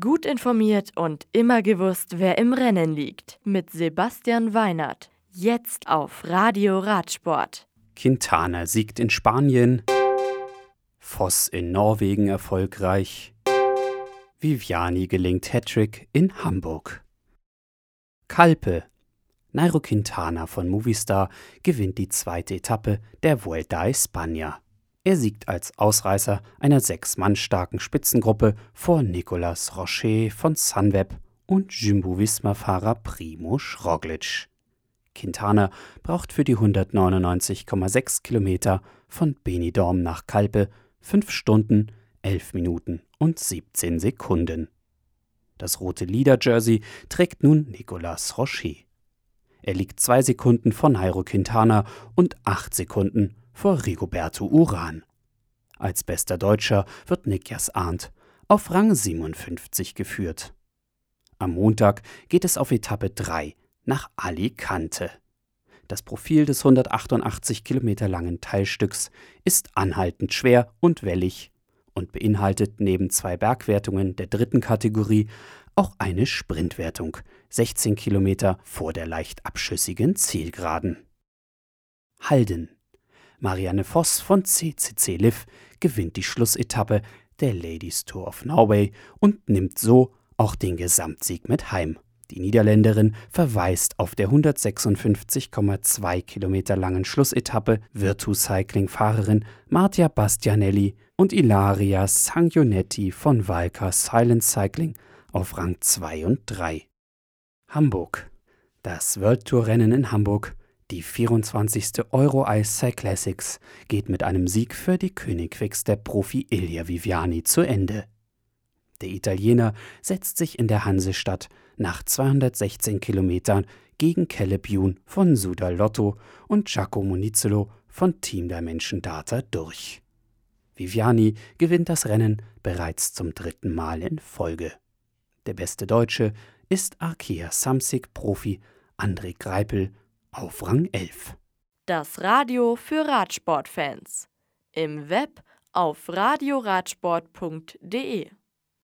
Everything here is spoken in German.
Gut informiert und immer gewusst, wer im Rennen liegt. Mit Sebastian Weinert. Jetzt auf Radio Radsport. Quintana siegt in Spanien. Voss in Norwegen erfolgreich. Viviani gelingt Hattrick in Hamburg. Kalpe. Nairo Quintana von Movistar gewinnt die zweite Etappe der Vuelta a España. Er siegt als Ausreißer einer sechs Mann starken Spitzengruppe vor Nicolas Rocher von Sunweb und Jumbo-Visma-Fahrer Primo Roglic. Quintana braucht für die 199,6 Kilometer von Benidorm nach Kalpe 5 Stunden, 11 Minuten und 17 Sekunden. Das rote Leader-Jersey trägt nun Nicolas Rocher. Er liegt zwei Sekunden vor Nairo Quintana und acht Sekunden vor Rigoberto Uran. Als bester Deutscher wird Niklas Arndt auf Rang 57 geführt. Am Montag geht es auf Etappe 3 nach Alicante. Das Profil des 188 Kilometer langen Teilstücks ist anhaltend schwer und wellig und beinhaltet neben zwei Bergwertungen der dritten Kategorie auch eine Sprintwertung, 16 Kilometer vor der leicht abschüssigen Zielgeraden. Halden Marianne Voss von CCC Liv gewinnt die Schlussetappe der Ladies Tour of Norway und nimmt so auch den Gesamtsieg mit heim. Die Niederländerin verweist auf der 156,2 Kilometer langen Schlussetappe Virtu Cycling-Fahrerin Martia Bastianelli und Ilaria Sangionetti von Valka Silent Cycling auf Rang 2 und 3. Hamburg. Das World Tour Rennen in Hamburg die 24. Euro Ice Classics geht mit einem Sieg für die Königwix der Profi Ilja Viviani zu Ende. Der Italiener setzt sich in der Hansestadt nach 216 Kilometern gegen Caleb Youn von Sudal Lotto und Giacomo Nizzolo von Team Dimension Data durch. Viviani gewinnt das Rennen bereits zum dritten Mal in Folge. Der beste Deutsche ist Arkea Samsic Profi André Greipel auf Rang 11. Das Radio für Radsportfans. Im Web auf radioradsport.de